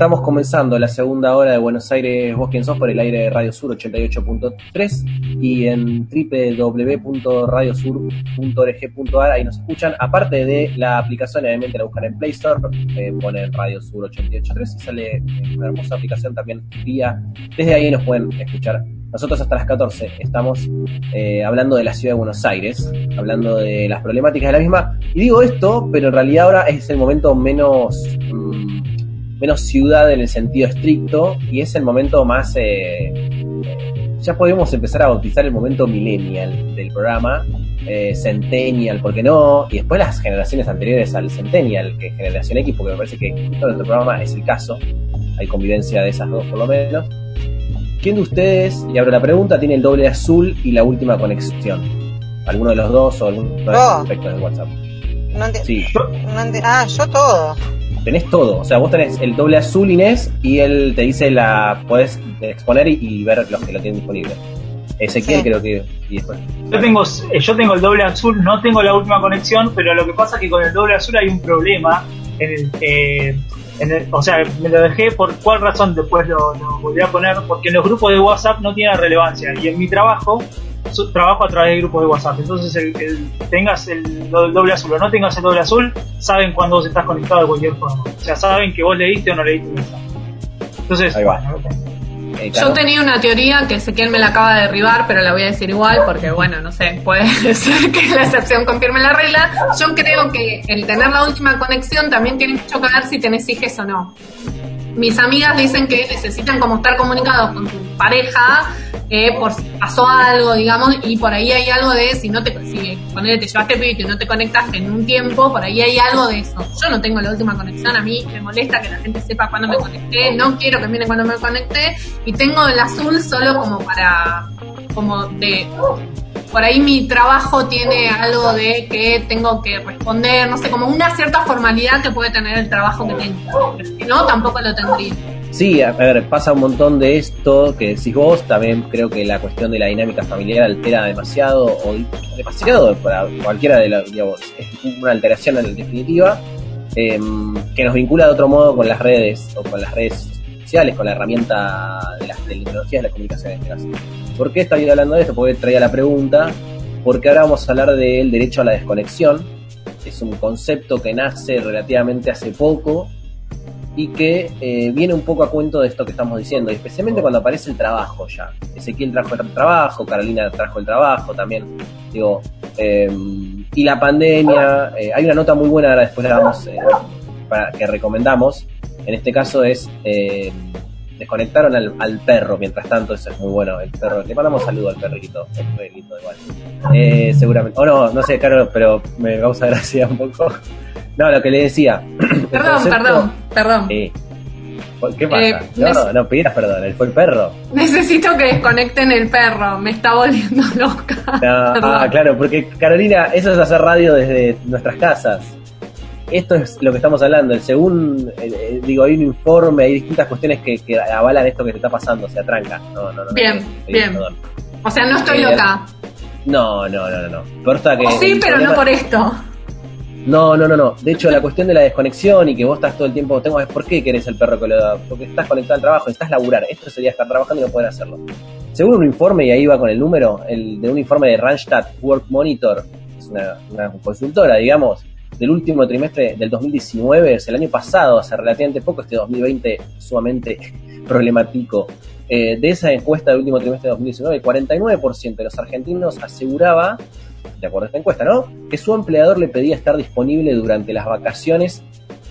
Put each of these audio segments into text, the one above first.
Estamos comenzando la segunda hora de Buenos Aires, vos quien sos, por el aire de Radio Sur 88.3 y en www.radiosur.org.ar, ahí nos escuchan. Aparte de la aplicación, obviamente la buscan en Play Store, eh, Radio Sur 88.3 y sale una hermosa aplicación también vía. Desde ahí nos pueden escuchar. Nosotros hasta las 14 estamos eh, hablando de la ciudad de Buenos Aires, hablando de las problemáticas de la misma. Y digo esto, pero en realidad ahora es el momento menos... mm, menos ciudad en el sentido estricto y es el momento más eh, ya podemos empezar a bautizar el momento millennial del programa eh, centennial, ¿por qué no? Y después las generaciones anteriores al centennial, que es generación X, porque me parece que justo este programa es el caso, hay convivencia de esas dos por lo menos. ¿Quién de ustedes, y abro la pregunta, tiene el doble azul y la última conexión? ¿Alguno de los dos o alguno de los aspectos de WhatsApp? No enti- Sí, no ah, yo todo. Tenés todo. O sea, vos tenés el doble azul Inés y él te dice la. Podés exponer y, y ver los que lo tienen disponible. Ezequiel Sí. creo que. Y después. Yo tengo, eh, yo tengo el doble azul, no tengo la última conexión, pero lo que pasa es que con el doble azul hay un problema. En el, que- en el- o sea, me lo dejé por cuál razón después lo, lo volví a poner, porque en los grupos de WhatsApp no tiene relevancia. Y en mi trabajo, trabajo a través de grupos de WhatsApp. Entonces, el que tengas el, do- doble azul o no tengas el doble azul, saben cuando vos estás conectado de cualquier forma. O sea, saben que vos leíste o no leíste el mensaje. Entonces, Ahí va. Eh, Yo tenía una teoría que Ezequiel me la acaba de derribar, pero la voy a decir igual porque, bueno, no sé, puede ser que la excepción confirme la regla. Yo creo que el tener la última conexión también tiene mucho que ver si tenés hijos o no. Mis amigas dicen que necesitan como estar comunicados con tu pareja eh, por si pasó algo, digamos, y por ahí hay algo de si no te, si ponele, te llevaste y no te conectaste en un tiempo, por ahí hay algo de eso. Yo no tengo la última conexión, a mí me molesta que la gente sepa cuándo me conecté, no quiero que miren cuándo me conecté, y tengo el azul solo como para, como de, por ahí mi trabajo tiene algo de que tengo que responder, no sé, como una cierta formalidad que puede tener el trabajo que tengo. Pero si no, tampoco lo tendría. Sí, a ver, pasa un montón de esto que decís vos. También creo que la cuestión de la dinámica familiar altera demasiado, o demasiado para cualquiera de las, digamos, es una alteración en definitiva, em, que nos vincula de otro modo con las redes, o con las redes sociales, con la herramienta de las tecnologías de la comunicación en este. ¿Por qué estoy hablando de esto? Porque traía la pregunta, porque ahora vamos a hablar del derecho a la desconexión. Es un concepto que nace relativamente hace poco y que eh, viene un poco a cuento de esto que estamos diciendo, y especialmente cuando aparece el trabajo ya. Ezequiel trajo el trabajo, Carolina trajo el trabajo también, digo, eh, y la pandemia, eh, hay una nota muy buena, ahora después la vamos, eh, para, que recomendamos, en este caso es, eh, desconectaron al, al perro, mientras tanto, eso es muy bueno, el perro, le mandamos saludo al perrito, es muy lindo igual, Eh, seguramente, o no, no sé, Carlos, pero me causa gracia un poco. No, lo que le decía. el Perdón, concepto- perdón, perdón. Sí. ¿Qué pasa? Eh, no, no, no pidas perdón, él fue el perro. Necesito que desconecten el perro, me está volviendo loca. No, ah, claro, porque Carolina, eso es hacer radio desde nuestras casas. Esto es lo que estamos hablando. Según, eh, digo, hay un informe, hay distintas cuestiones que, que avalan esto que te está pasando, se atranca. No, no, no. Bien, no, pedí bien. perdón. O sea, no estoy Eh, loca. No, no, no, no. está que O sí, pero no por esto. No, no, no, no. De hecho, la cuestión de la desconexión y que vos estás todo el tiempo, tengo, ¿por qué querés el perro que lo da? Porque estás conectado al trabajo, estás laburar. Esto sería estar trabajando y no poder hacerlo. Según un informe, y ahí va con el número, el de un informe de Randstad Work Monitor, es una, una consultora, digamos, del último trimestre del 2019, es el año pasado, hace relativamente poco, este 2020 sumamente problemático. Eh, de esa encuesta del último trimestre de 2019, el 49% de los argentinos aseguraba de acuerdo a esta encuesta, ¿no? Que su empleador le pedía estar disponible durante las vacaciones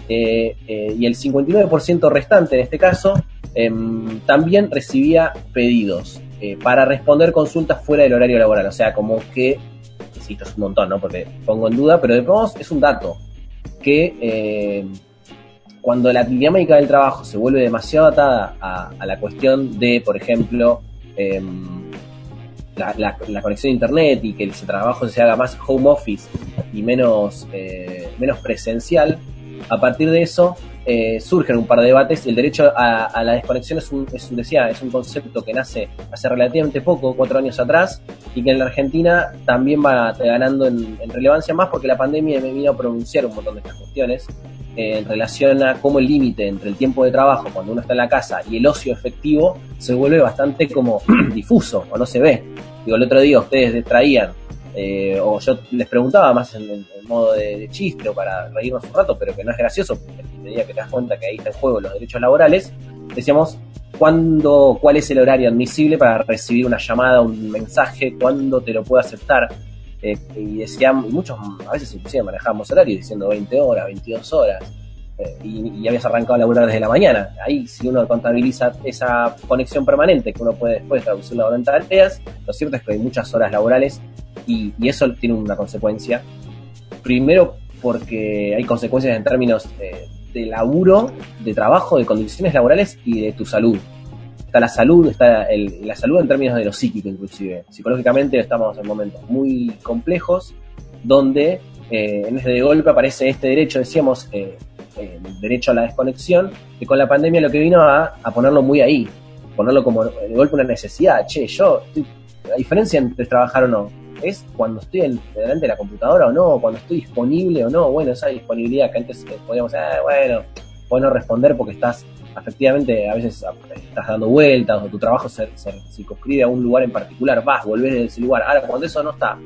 eh, eh, y el 59% restante, en este caso, em, también recibía pedidos para responder consultas fuera del horario laboral. O sea, como que, insisto, es un montón, ¿no? Porque pongo en duda, pero de todos es un dato que cuando la dinámica del trabajo se vuelve demasiado atada a, la cuestión de, por ejemplo, em, la, conexión a internet y que ese trabajo se haga más home office y menos, eh, menos presencial, a partir de eso eh, surgen un par de debates. El derecho a, la desconexión es un, es es un concepto que nace hace relativamente poco, cuatro años atrás, y que en la Argentina también va ganando en, en relevancia más porque la pandemia me vino a pronunciar un montón de estas cuestiones. eh, en relación a cómo el límite entre el tiempo de trabajo cuando uno está en la casa y el ocio efectivo se vuelve bastante como difuso o no se ve. Digo, el otro día ustedes traían, eh, o yo les preguntaba más en, en- en modo de, de chiste o para reírnos un rato, pero que no es gracioso, porque día que te das cuenta que ahí está en juego los derechos laborales, decíamos, ¿cuándo, ¿cuál es el horario admisible para recibir una llamada, un mensaje? ¿Cuándo te lo puedo aceptar? Eh, y decían, muchos a veces inclusive manejábamos horarios diciendo 20 horas, 22 horas, y, y habías arrancado a laburar desde la mañana. Ahí, si uno contabiliza esa conexión permanente que uno puede después traducirla en tareas, lo cierto es que hay muchas horas laborales y, y eso tiene una consecuencia. Primero, porque hay consecuencias en términos eh, de laburo, de trabajo, de condiciones laborales y de tu salud. Está la salud, está el- la salud en términos de lo psíquico inclusive. Psicológicamente estamos en momentos muy complejos donde eh, en este de golpe aparece este derecho, decíamos, eh, derecho a la desconexión, que con la pandemia lo que vino a, a ponerlo muy ahí, ponerlo como de golpe una necesidad. Che, yo, estoy- la diferencia entre trabajar o no es cuando estoy delante de la computadora o no, cuando estoy disponible o no. Bueno, esa disponibilidad que antes eh, podíamos, ah, bueno, puedo no responder porque estás, efectivamente, a veces ah, estás dando vueltas o tu trabajo se, se circunscribe a un lugar en particular, vas, volvés de ese lugar. Ahora, cuando eso no está,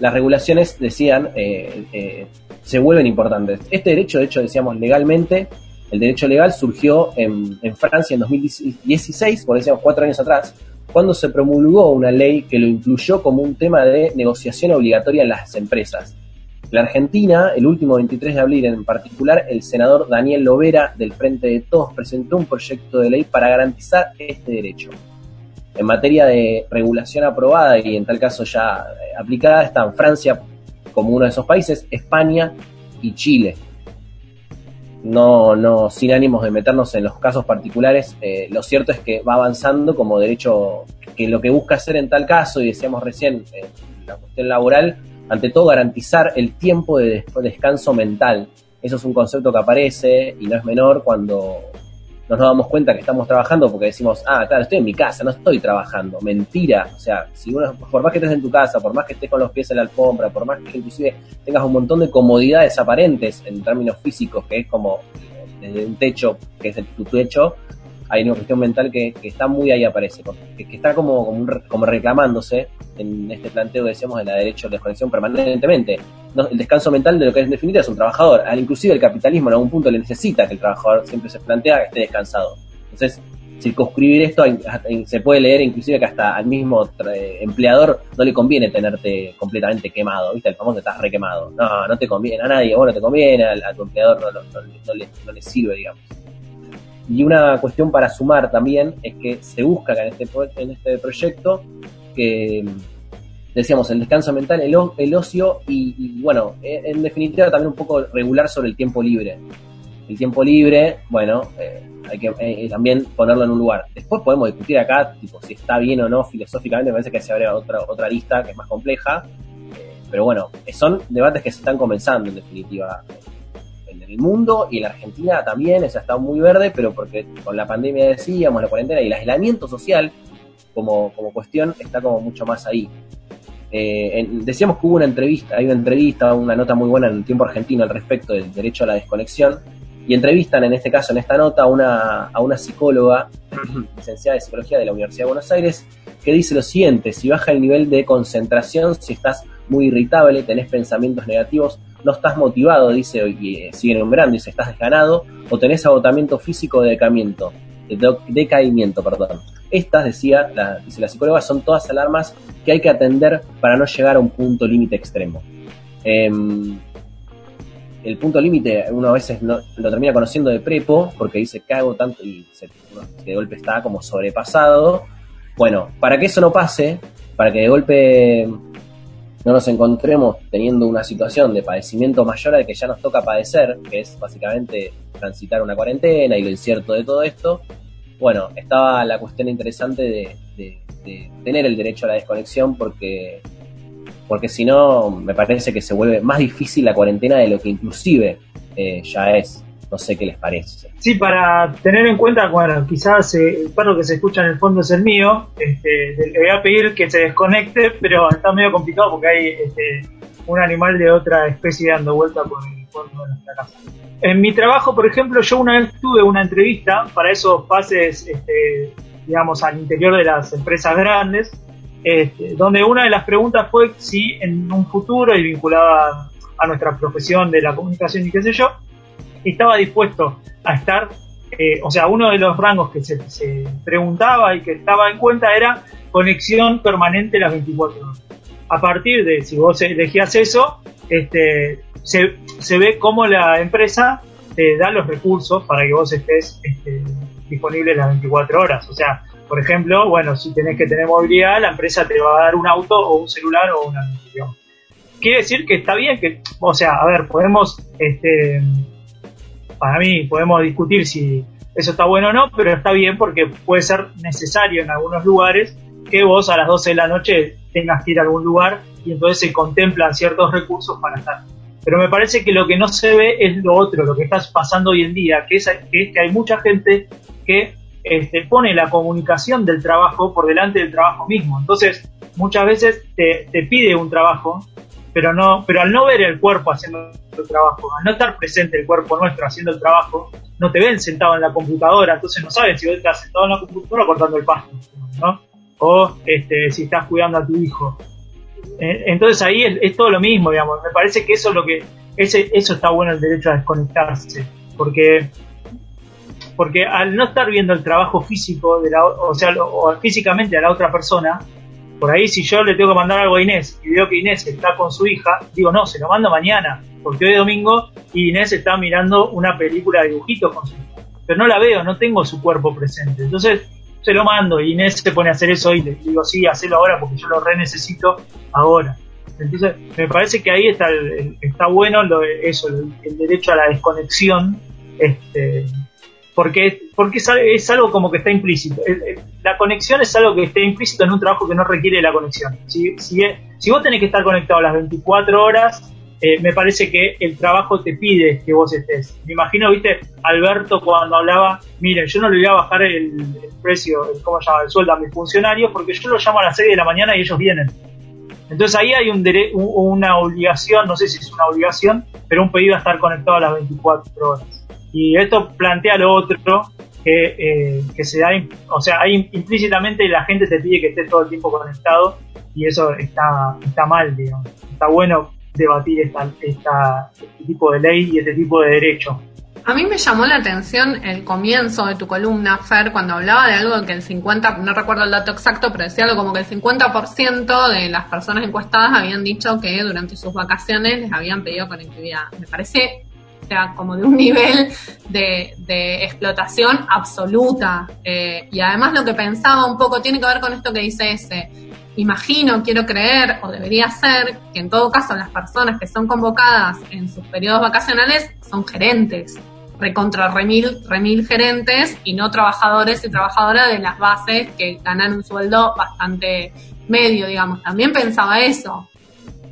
las regulaciones decían, eh, eh, se vuelven importantes. Este derecho, de hecho, decíamos legalmente, el derecho legal surgió en, en Francia en 2016, por decíamos cuatro años atrás, cuando se promulgó una ley que lo incluyó como un tema de negociación obligatoria en las empresas. La Argentina, el último 23 de abril en particular, el senador Daniel Lovera del Frente de Todos presentó un proyecto de ley para garantizar este derecho. En materia de regulación aprobada y en tal caso ya aplicada están Francia como uno de esos países, España y Chile. No, no, sin ánimos de meternos en los casos particulares, eh, lo cierto es que va avanzando como derecho que lo que busca hacer en tal caso, y decíamos recién, eh, la cuestión laboral, ante todo garantizar el tiempo de des- descanso mental. Eso es un concepto que aparece y no es menor cuando nos damos cuenta que estamos trabajando porque decimos, ah, claro, estoy en mi casa, no estoy trabajando. Mentira. O sea, si uno, por más que estés en tu casa, por más que estés con los pies en la alfombra, por más que inclusive tengas un montón de comodidades aparentes en términos físicos, que es como desde un techo, que es el- tu techo, hay una cuestión mental que, está muy ahí aparece, que, está como, como, un como reclamándose en este planteo que decíamos de la derecho a la desconexión permanentemente. No, el descanso mental de lo que es en definitiva es un trabajador. Al inclusive el capitalismo en algún punto le necesita que el trabajador siempre se plantea que esté descansado. Entonces, circunscribir esto se puede leer inclusive que hasta al mismo tra- empleador no le conviene tenerte completamente quemado, ¿viste? El famoso estás requemado. No, no te conviene a nadie, bueno, te conviene, a, tu empleador no, no- no- no le, no le sirve, digamos. Y una cuestión para sumar también es que se busca en este, en este proyecto que decíamos el descanso mental, el, el ocio y, bueno, eh, en definitiva también un poco regular sobre el tiempo libre. El tiempo libre, bueno, eh, hay que eh, también ponerlo en un lugar. Después podemos discutir acá, tipo, si está bien o no filosóficamente, me parece que se abre otra, otra lista que es más compleja. Eh, pero bueno, son debates que se están comenzando en definitiva en el mundo y en la Argentina también, esa está muy verde, pero porque con la pandemia decíamos, la cuarentena y el aislamiento social como, como cuestión está como mucho más ahí. Eh, decíamos que hubo una entrevista, hay una entrevista, una nota muy buena en el tiempo argentino al respecto del derecho a la desconexión, y entrevistan en este caso, en esta nota, a una, a una psicóloga, licenciada de psicología de la Universidad de Buenos Aires, que dice lo siguiente, si baja el nivel de concentración, si estás muy irritable, tenés pensamientos negativos, no estás motivado, dice, y eh, sigue enumerando, dice, estás desganado, o tenés agotamiento físico o decaimiento, de- decaimiento, perdón. Estas, decía, dice la psicóloga, son todas alarmas que hay que atender para no llegar a un punto límite extremo. Em, el punto límite uno a veces no, lo termina conociendo de prepo porque dice cago tanto y se, de golpe está como sobrepasado. Bueno, para que eso no pase, para que de golpe no nos encontremos teniendo una situación de padecimiento mayor al que ya nos toca padecer, que es básicamente transitar una cuarentena y lo incierto de todo esto, bueno, estaba la cuestión interesante de, tener el derecho a la desconexión porque porque si no me parece que se vuelve más difícil la cuarentena de lo que inclusive eh, ya es. No sé qué les parece. Sí, para tener en cuenta, bueno, quizás eh, el perro que se escucha en el fondo es el mío, este, le voy a pedir que se desconecte, pero está medio complicado porque hay este, un animal de otra especie dando vuelta por el, volver a nuestra casa. En mi trabajo, por ejemplo, yo una vez tuve una entrevista para esos pases, este, digamos, al interior de las empresas grandes, donde una de las preguntas fue si en un futuro y vinculada a nuestra profesión de la comunicación y qué sé yo, estaba dispuesto a estar, eh, o sea, uno de los rangos que se, se, preguntaba y que estaba en cuenta era conexión permanente las 24 horas. A partir de, si vos elegías eso, este, se, se ve cómo la empresa te da los recursos para que vos estés este, disponible las 24 horas. O sea, por ejemplo, bueno, si tenés que tener movilidad, la empresa te va a dar un auto o un celular o una... Quiere decir que está bien que, o sea, a ver, podemos, este, para mí, podemos discutir si eso está bueno o no, pero está bien porque puede ser necesario en algunos lugares que vos a las 12 de la noche tengas que ir a algún lugar y entonces se contemplan ciertos recursos para estar. Pero me parece que lo que no se ve es lo otro, lo que está pasando hoy en día, que es que, es que hay mucha gente que este, pone la comunicación del trabajo por delante del trabajo mismo. Entonces, muchas veces te, te, pide un trabajo, pero no, pero al no ver el cuerpo haciendo el trabajo, al no estar presente el cuerpo nuestro haciendo el trabajo, no te ven sentado en la computadora, entonces no sabes si vos estás sentado en la computadora cortando el pasto, ¿no? O este, si estás cuidando a tu hijo. Entonces ahí es, es todo lo mismo, digamos. Me parece que eso es lo que, ese, eso está bueno el derecho a desconectarse, porque porque al no estar viendo el trabajo físico, de la, o sea, o físicamente a la otra persona, por ahí si yo le tengo que mandar algo a Inés y veo que Inés está con su hija, digo, no, se lo mando mañana, porque hoy es domingo y Inés está mirando una película de dibujitos con su hija. Pero no la veo, no tengo su cuerpo presente. Entonces se lo mando y Inés se pone a hacer eso y le digo, sí, hacelo ahora porque yo lo re necesito ahora. Entonces, me parece que ahí está, el, está bueno lo, eso, el, derecho a la desconexión, este, porque, porque es, es, algo como que está implícito. La conexión es algo que está implícito en un trabajo que no requiere la conexión. Si, vos tenés que estar conectado las 24 horas, eh, me parece que el trabajo te pide que vos estés. Me imagino, viste, Alberto cuando hablaba, miren, yo no le voy a bajar el, el precio, el, ¿cómo se llama?, el sueldo a mis funcionarios porque yo los llamo a las 6 de la mañana y ellos vienen. Entonces ahí hay un dere una obligación, no sé si es una obligación, pero un pedido a estar conectado a las 24 horas. Y esto plantea lo otro, que, eh, que se da, o sea, hay implícitamente la gente te pide que estés todo el tiempo conectado y eso está, está mal, digamos. Está bueno debatir esta, esta, este tipo de ley y este tipo de derecho. A mí me llamó la atención el comienzo de tu columna, Fer, cuando hablaba de algo que el 50, no recuerdo el dato exacto, pero decía algo como que el 50% de las personas encuestadas habían dicho que durante sus vacaciones les habían pedido conectividad. Me parece sea, como de un nivel de, de explotación absoluta. Eh, y además lo que pensaba un poco tiene que ver con esto que dice ese. Imagino, quiero creer, o debería ser, que en todo caso las personas que son convocadas en sus periodos vacacionales son gerentes, recontra remil, remil gerentes y no trabajadores y trabajadoras de las bases que ganan un sueldo bastante medio, digamos. También pensaba eso.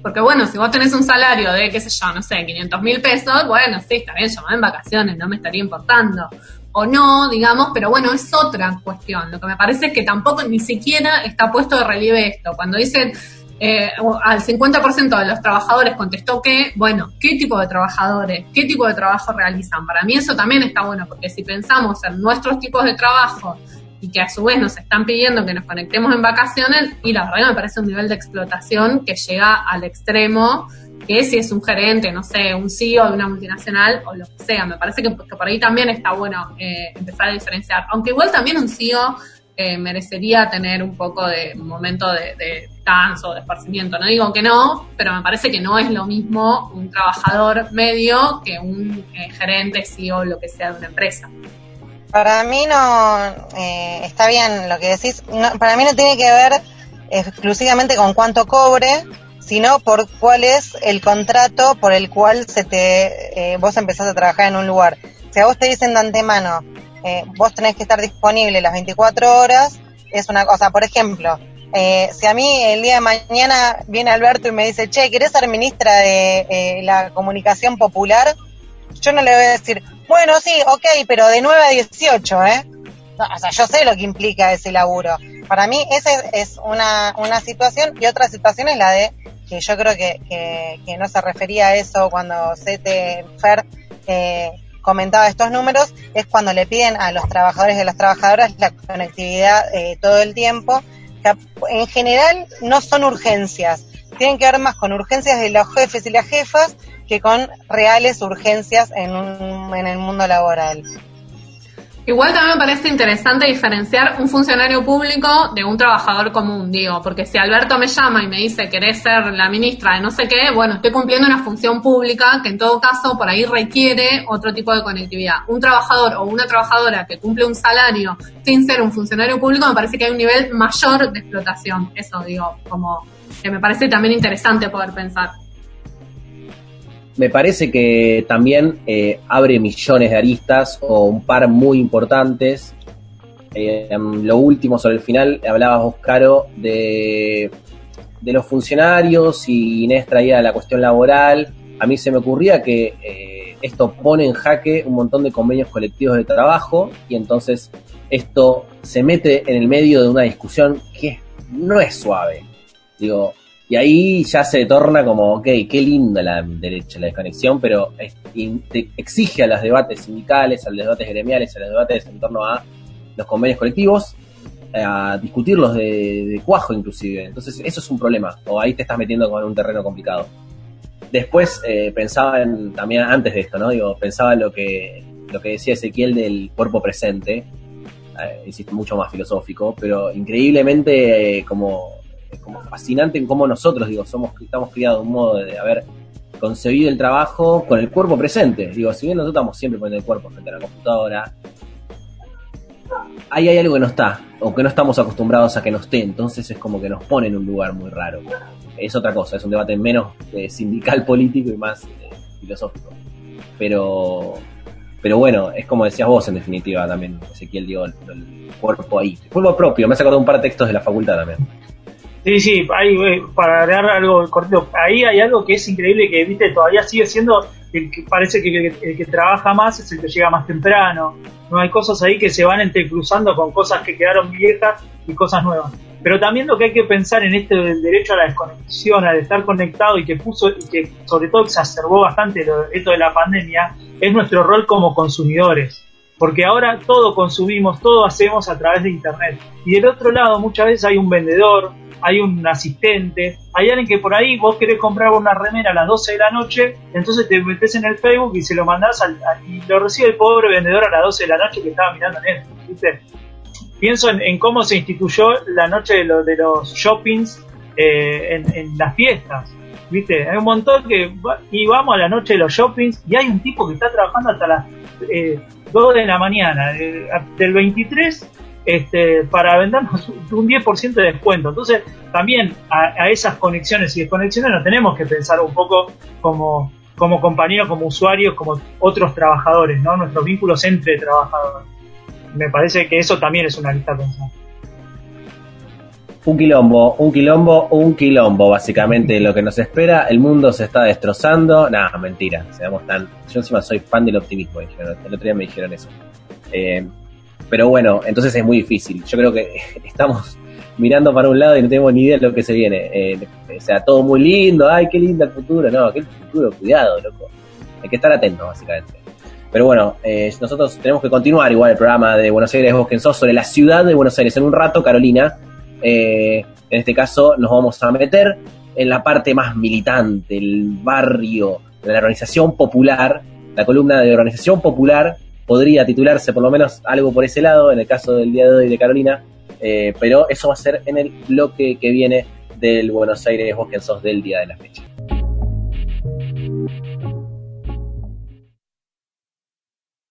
Porque bueno, si vos tenés un salario de, qué sé yo, no sé, 500 mil pesos, bueno, sí, está bien, en vacaciones, no me estaría importando. O no, digamos, pero bueno, es otra cuestión. Lo que me parece es que tampoco ni siquiera está puesto de relieve esto. Cuando dicen eh, al 50% de los trabajadores contestó que, bueno, ¿qué tipo de trabajadores? ¿Qué tipo de trabajo realizan? Para mí eso también está bueno, porque si pensamos en nuestros tipos de trabajo y que a su vez nos están pidiendo que nos conectemos en vacaciones, y la verdad me parece un nivel de explotación que llega al extremo, que si es un gerente, no sé, un CEO de una multinacional o lo que sea, me parece que, por ahí también está bueno eh, empezar a diferenciar, aunque igual también un CEO eh, merecería tener un poco de momento de, de descanso, de esparcimiento, no digo que no, pero me parece que no es lo mismo un trabajador medio que un eh, gerente, CEO, lo que sea de una empresa. Para mí no eh, está bien lo que decís. No, para mí no tiene que ver exclusivamente con cuánto cobre, sino por cuál es el contrato por el cual se te eh, vos empezás a trabajar en un lugar. Si a vos te dicen de antemano, eh, vos tenés que estar disponible las 24 horas, es una cosa. Por ejemplo, eh, si a mí el día de mañana viene Alberto y me dice, che, ¿querés ser ministra de eh, la comunicación popular? Yo no le voy a decir, bueno, sí, ok, pero de 9 a 18, ¿eh? O sea, yo sé lo que implica ese laburo. Para mí esa es una, una situación y otra situación es la de que yo creo que, que, no se refería a eso cuando Sete Fer eh, comentaba estos números, es cuando le piden a los trabajadores y a las trabajadoras la conectividad eh, todo el tiempo, que en general no son urgencias, tienen que ver más con urgencias de los jefes y las jefas que con reales urgencias en, un, en el mundo laboral. Igual también me parece interesante diferenciar un funcionario público de un trabajador común, digo, porque si Alberto me llama y me dice querés ser la ministra de no sé qué, bueno, estoy cumpliendo una función pública que en todo caso por ahí requiere otro tipo de conectividad. Un trabajador o una trabajadora que cumple un salario sin ser un funcionario público me parece que hay un nivel mayor de explotación. Eso digo, como que me parece también interesante poder pensar me parece que también eh, abre millones de aristas o un par muy importantes. Eh, lo último sobre el final, hablabas vos, Caro, de, de los funcionarios y Inés traía la cuestión laboral. A mí se me ocurría que eh, esto pone en jaque un montón de convenios colectivos de trabajo y entonces esto se mete en el medio de una discusión que no es suave. Digo, y ahí ya se torna como, ok, qué linda la derecha, la desconexión, pero exige a los debates sindicales, a los debates gremiales, a los debates en torno a los convenios colectivos, a discutirlos de, cuajo inclusive. Entonces eso es un problema, o ahí te estás metiendo con un terreno complicado. Después eh, pensaba en, también antes de esto, ¿no? Digo, pensaba lo que, lo que decía Ezequiel del cuerpo presente, eh, mucho más filosófico, pero increíblemente eh, como como fascinante en cómo nosotros, digo, somos, estamos criados de un modo de haber concebido el trabajo con el cuerpo presente. Digo, si bien nosotros estamos siempre poniendo el cuerpo frente a la computadora, ahí hay algo que no está, o que no estamos acostumbrados a que no esté, entonces es como que nos pone en un lugar muy raro. Es otra cosa, es un debate menos eh, sindical político y más eh, filosófico. Pero, pero bueno, es como decías vos en definitiva también, Ezequiel, digo, el, el cuerpo ahí. El cuerpo propio, me ha sacado un par de textos de la facultad también. Sí, sí, hay, eh, para agregar algo cortito, ahí hay algo que es increíble que, viste, todavía sigue siendo el que parece que el, que trabaja más es el que llega más temprano. No hay cosas ahí que se van entrecruzando con cosas que quedaron viejas y cosas nuevas. Pero también lo que hay que pensar en este del derecho a la desconexión, al estar conectado y que puso y que sobre todo exacerbó bastante esto de la pandemia, es nuestro rol como consumidores porque ahora todo consumimos, todo hacemos a través de Internet. Y del otro lado muchas veces hay un vendedor, hay un asistente, hay alguien que por ahí vos querés comprar una remera a las 12 de la noche, entonces te metes en el Facebook y se lo mandás al, y lo recibe el pobre vendedor a las 12 de la noche que estaba mirando Netflix, ¿viste? Pienso en, cómo se instituyó la noche de, de los shoppings eh, en, las fiestas. ¿Viste? Hay un montón que. Y vamos a la noche de los shoppings y hay un tipo que está trabajando hasta las eh, 2 de la mañana, del 23 este, para vendernos un 10% de descuento. Entonces, también a, esas conexiones y desconexiones nos tenemos que pensar un poco como, como compañeros, como usuarios, como otros trabajadores, ¿no? Nuestros vínculos entre trabajadores. Me parece que eso también es una lista pensar. Un quilombo, un quilombo, un quilombo, básicamente lo que nos espera. El mundo se está destrozando. Nada, mentira. Seamos tan. Yo encima soy fan del optimismo, dijeron. El otro día me dijeron eso. Eh, pero bueno, entonces es muy difícil. Yo creo que estamos mirando para un lado y no tenemos ni idea de lo que se viene. Eh, o sea, todo muy lindo, ay, qué lindo el futuro. No, qué futuro, cuidado, loco. Hay que estar atentos, básicamente. Pero bueno, eh, nosotros tenemos que continuar igual el programa de Buenos Aires Vos sobre la ciudad de Buenos Aires. En un rato, Carolina, eh, en este caso nos vamos a meter en la parte más militante, el barrio, la organización popular, la columna de organización popular podría titularse por lo menos algo por ese lado, en el caso del día de hoy de Carolina, eh, pero eso va a ser en el bloque que viene del Buenos Aires Vos sos del día de la fecha.